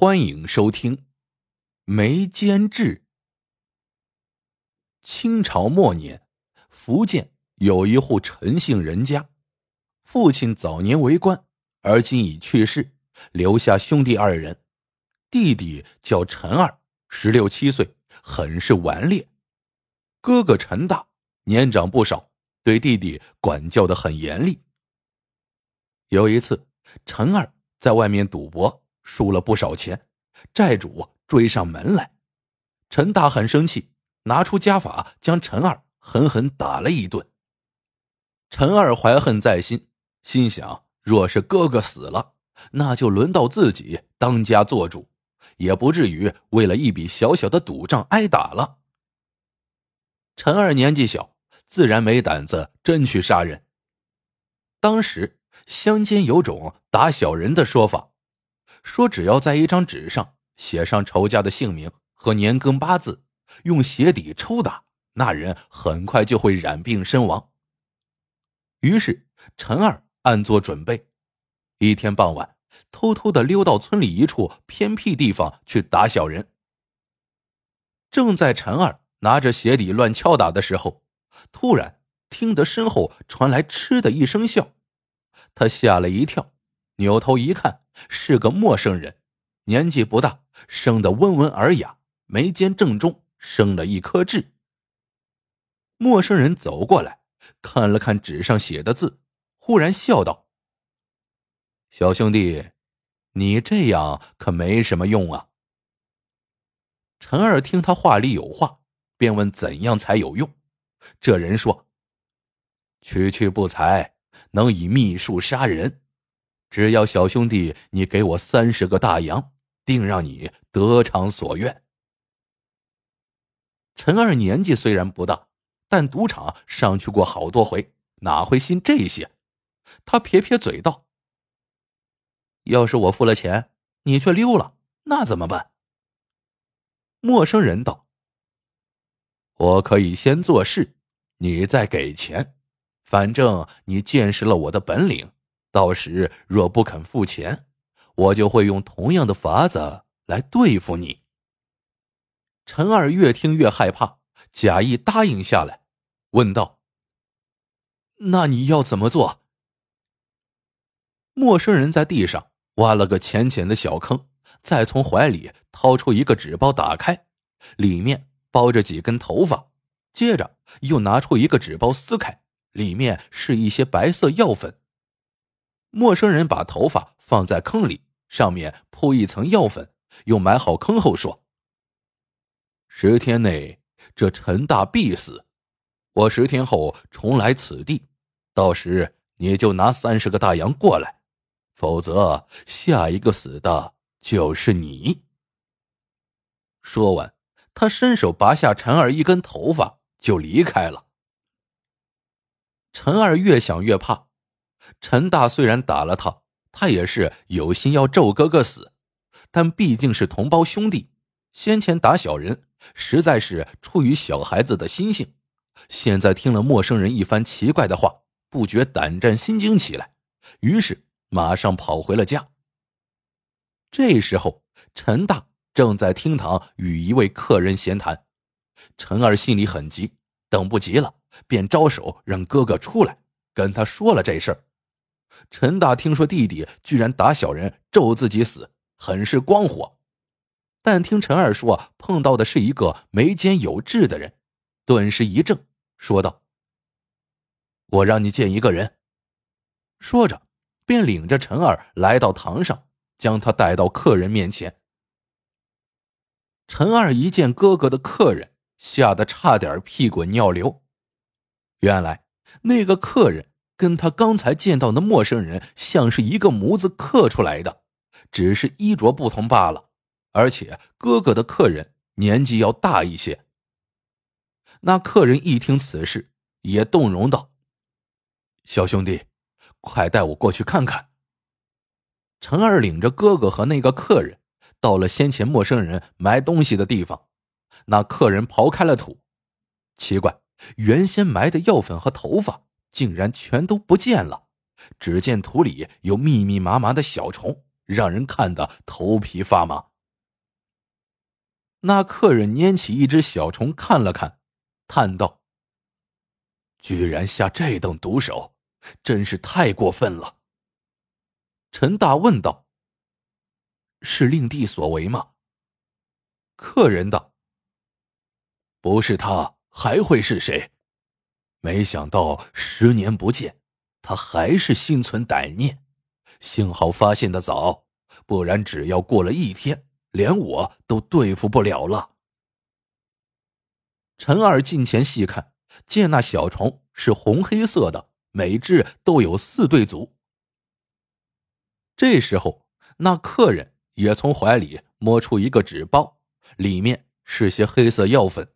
欢迎收听《眉间志》。清朝末年，福建有一户陈姓人家，父亲早年为官，而今已去世，留下兄弟二人，弟弟叫陈二，十六七岁，很是顽劣；哥哥陈大年长不少，对弟弟管教的很严厉。有一次，陈二在外面赌博。输了不少钱，债主追上门来，陈大很生气，拿出家法将陈二狠狠打了一顿。陈二怀恨在心，心想：若是哥哥死了，那就轮到自己当家做主，也不至于为了一笔小小的赌账挨打了。陈二年纪小，自然没胆子真去杀人。当时乡间有种打小人的说法。说只要在一张纸上写上仇家的姓名和年庚八字，用鞋底抽打那人，很快就会染病身亡。于是陈二暗做准备，一天傍晚偷偷的溜到村里一处偏僻地方去打小人。正在陈二拿着鞋底乱敲打的时候，突然听得身后传来“嗤”的一声笑，他吓了一跳。扭头一看，是个陌生人，年纪不大，生得温文尔雅，眉间正中生了一颗痣。陌生人走过来，看了看纸上写的字，忽然笑道：“小兄弟，你这样可没什么用啊。”陈二听他话里有话，便问：“怎样才有用？”这人说：“区区不才，能以秘术杀人。”只要小兄弟你给我三十个大洋，定让你得偿所愿。陈二年纪虽然不大，但赌场上去过好多回，哪会信这些？他撇撇嘴道：“要是我付了钱，你却溜了，那怎么办？”陌生人道：“我可以先做事，你再给钱，反正你见识了我的本领。”到时若不肯付钱，我就会用同样的法子来对付你。陈二越听越害怕，假意答应下来，问道：“那你要怎么做？”陌生人在地上挖了个浅浅的小坑，再从怀里掏出一个纸包，打开，里面包着几根头发，接着又拿出一个纸包，撕开，里面是一些白色药粉。陌生人把头发放在坑里，上面铺一层药粉，又埋好坑后说：“十天内这陈大必死，我十天后重来此地，到时你就拿三十个大洋过来，否则下一个死的就是你。”说完，他伸手拔下陈二一根头发，就离开了。陈二越想越怕。陈大虽然打了他，他也是有心要咒哥哥死，但毕竟是同胞兄弟，先前打小人实在是出于小孩子的心性。现在听了陌生人一番奇怪的话，不觉胆战心惊起来，于是马上跑回了家。这时候，陈大正在厅堂与一位客人闲谈，陈二心里很急，等不及了，便招手让哥哥出来，跟他说了这事儿。陈大听说弟弟居然打小人咒自己死，很是光火。但听陈二说碰到的是一个眉间有痣的人，顿时一怔，说道：“我让你见一个人。”说着，便领着陈二来到堂上，将他带到客人面前。陈二一见哥哥的客人，吓得差点屁滚尿流。原来那个客人。跟他刚才见到的陌生人像是一个模子刻出来的，只是衣着不同罢了。而且哥哥的客人年纪要大一些。那客人一听此事，也动容道：“小兄弟，快带我过去看看。”陈二领着哥哥和那个客人到了先前陌生人埋东西的地方。那客人刨开了土，奇怪，原先埋的药粉和头发。竟然全都不见了，只见土里有密密麻麻的小虫，让人看得头皮发麻。那客人拈起一只小虫看了看，叹道：“居然下这等毒手，真是太过分了。”陈大问道：“是令弟所为吗？”客人道：“不是他，还会是谁？没想到十年不见，他还是心存歹念。幸好发现的早，不然只要过了一天。”连我都对付不了了。陈二近前细看，见那小虫是红黑色的，每只都有四对足。这时候，那客人也从怀里摸出一个纸包，里面是些黑色药粉。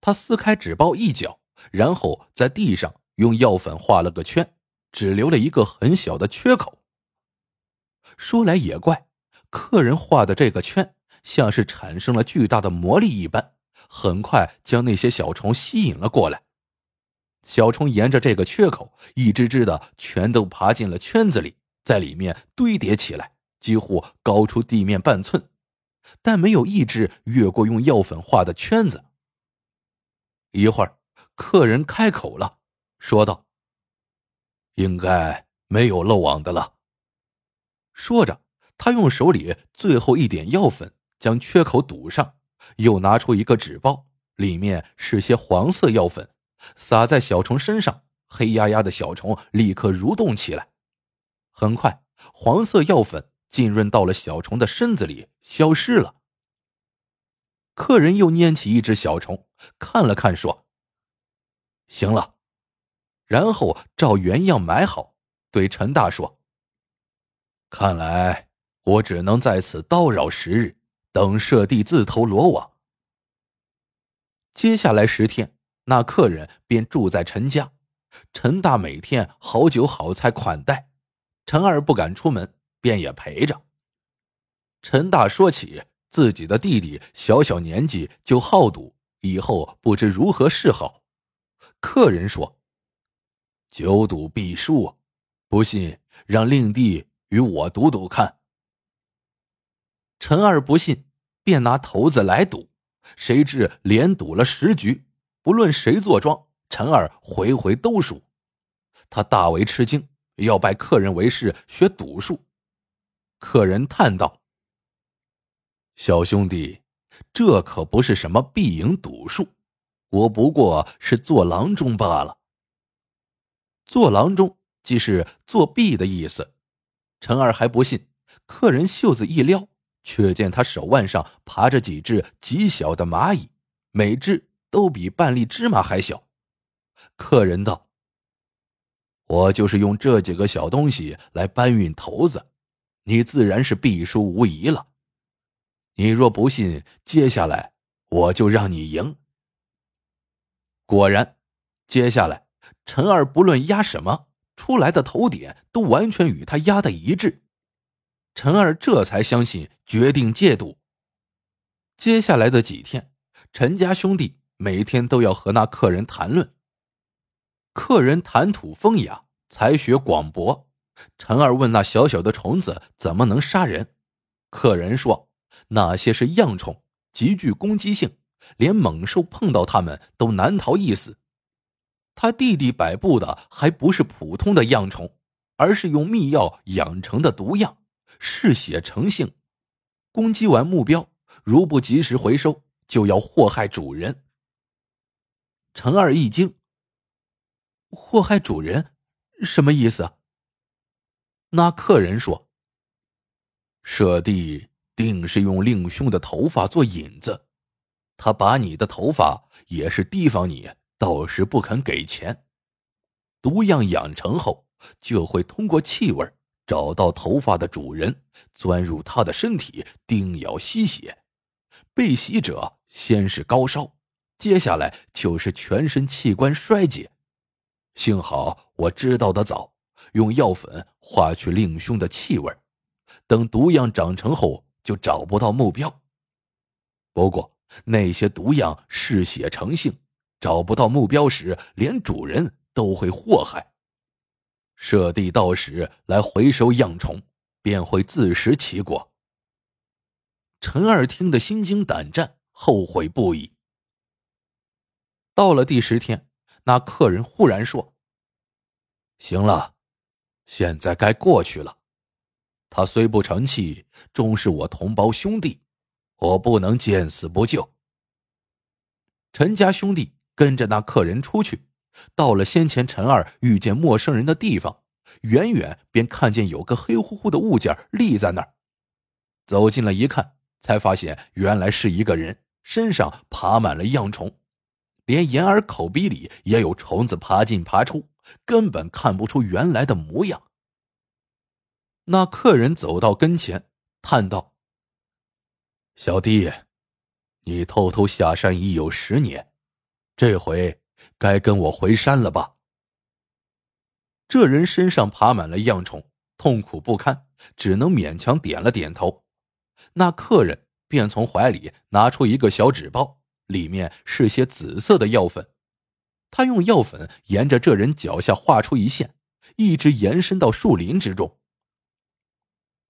他撕开纸包一角，然后在地上用药粉画了个圈，只留了一个很小的缺口。说来也怪。客人画的这个圈，像是产生了巨大的魔力一般，很快将那些小虫吸引了过来。小虫沿着这个缺口，一只只的全都爬进了圈子里，在里面堆叠起来，几乎高出地面半寸，但没有一只越过用药粉画的圈子。一会儿，客人开口了，说道：“应该没有漏网的了。”说着。他用手里最后一点药粉将缺口堵上，又拿出一个纸包，里面是些黄色药粉，撒在小虫身上，黑压压的小虫立刻蠕动起来。很快，黄色药粉浸润到了小虫的身子里，消失了。客人又拈起一只小虫，看了看，说：“行了。”然后照原样埋好，对陈大说：“看来。”我只能在此叨扰十日，等舍弟自投罗网。接下来十天，那客人便住在陈家，陈大每天好酒好菜款待，陈二不敢出门，便也陪着。陈大说起自己的弟弟小小年纪就好赌，以后不知如何是好。客人说：“久赌必输，不信让令弟与我赌赌看。”陈二不信，便拿骰子来赌，谁知连赌了十局，不论谁坐庄，陈二回回都输。他大为吃惊，要拜客人为师学赌术。客人叹道：“小兄弟，这可不是什么必赢赌术，我不过是做郎中罢了。做郎中即是作弊的意思。”陈二还不信，客人袖子一撩。却见他手腕上爬着几只极小的蚂蚁，每只都比半粒芝麻还小。客人道：“我就是用这几个小东西来搬运骰子，你自然是必输无疑了。你若不信，接下来我就让你赢。”果然，接下来陈二不论压什么，出来的头点都完全与他压的一致。陈二这才相信，决定戒赌。接下来的几天，陈家兄弟每天都要和那客人谈论。客人谈吐风雅，才学广博。陈二问那小小的虫子怎么能杀人，客人说那些是恙虫，极具攻击性，连猛兽碰到它们都难逃一死。他弟弟摆布的还不是普通的恙虫，而是用秘药养成的毒恙。嗜血成性，攻击完目标，如不及时回收，就要祸害主人。陈二一惊：“祸害主人，什么意思？”那客人说：“舍弟定是用令兄的头发做引子，他把你的头发也是提防你到时不肯给钱。毒样养成后，就会通过气味。”找到头发的主人，钻入他的身体，叮咬吸血。被吸者先是高烧，接下来就是全身器官衰竭。幸好我知道的早，用药粉化去令兄的气味，等毒样长成后就找不到目标。不过那些毒样嗜血成性，找不到目标时，连主人都会祸害。舍弟到时来回收恙虫，便会自食其果。陈二听得心惊胆战，后悔不已。到了第十天，那客人忽然说：“行了，现在该过去了。他虽不成器，终是我同胞兄弟，我不能见死不救。”陈家兄弟跟着那客人出去，到了先前陈二遇见陌生人的地方，远远便看见有个黑乎乎的物件立在那儿，走近了一看。才发现原来是一个人，身上爬满了恙虫，连眼耳口鼻里也有虫子爬进爬出，根本看不出原来的模样。那客人走到跟前，叹道：“小弟，你偷偷下山已有十年，这回该跟我回山了吧？”这人身上爬满了恙虫，痛苦不堪，只能勉强点了点头。那客人便从怀里拿出一个小纸包，里面是些紫色的药粉。他用药粉沿着这人脚下画出一线，一直延伸到树林之中。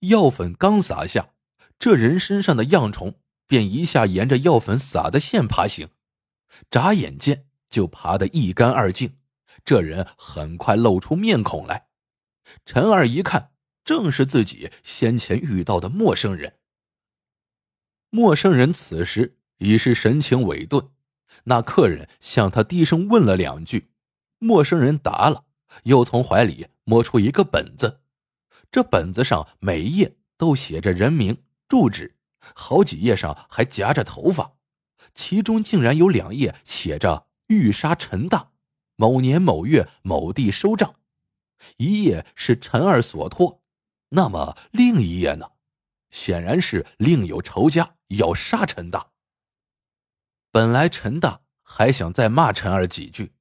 药粉刚撒下，这人身上的恙虫便一下沿着药粉撒的线爬行，眨眼间就爬得一干二净。这人很快露出面孔来，陈二一看，正是自己先前遇到的陌生人。陌生人此时已是神情委顿，那客人向他低声问了两句，陌生人答了，又从怀里摸出一个本子，这本子上每一页都写着人名、住址，好几页上还夹着头发，其中竟然有两页写着“欲杀陈大，某年某月某地收账”，一页是陈二所托，那么另一页呢？显然是另有仇家要杀陈大。本来陈大还想再骂陈二几句，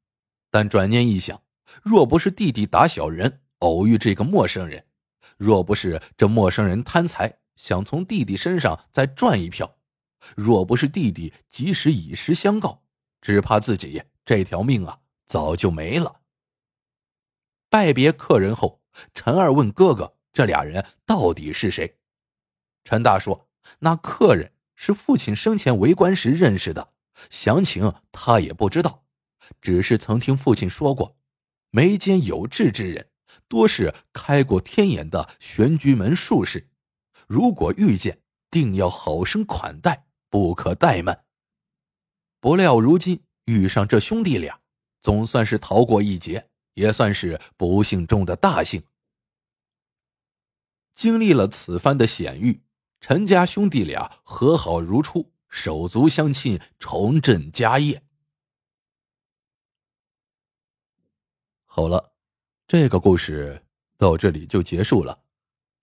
但转念一想，若不是弟弟打小人偶遇这个陌生人，若不是这陌生人贪财想从弟弟身上再赚一票，若不是弟弟及时以实相告，只怕自己这条命啊早就没了。拜别客人后，陈二问哥哥：“这俩人到底是谁？”陈大说：“那客人是父亲生前为官时认识的，详情他也不知道，只是曾听父亲说过，眉间有痣之人，多是开过天眼的玄居门术士，如果遇见，定要好生款待，不可怠慢。不料如今遇上这兄弟俩，总算是逃过一劫，也算是不幸中的大幸。经历了此番的险遇。”陈家兄弟俩和好如初，手足相亲，重振家业。好了，这个故事到这里就结束了。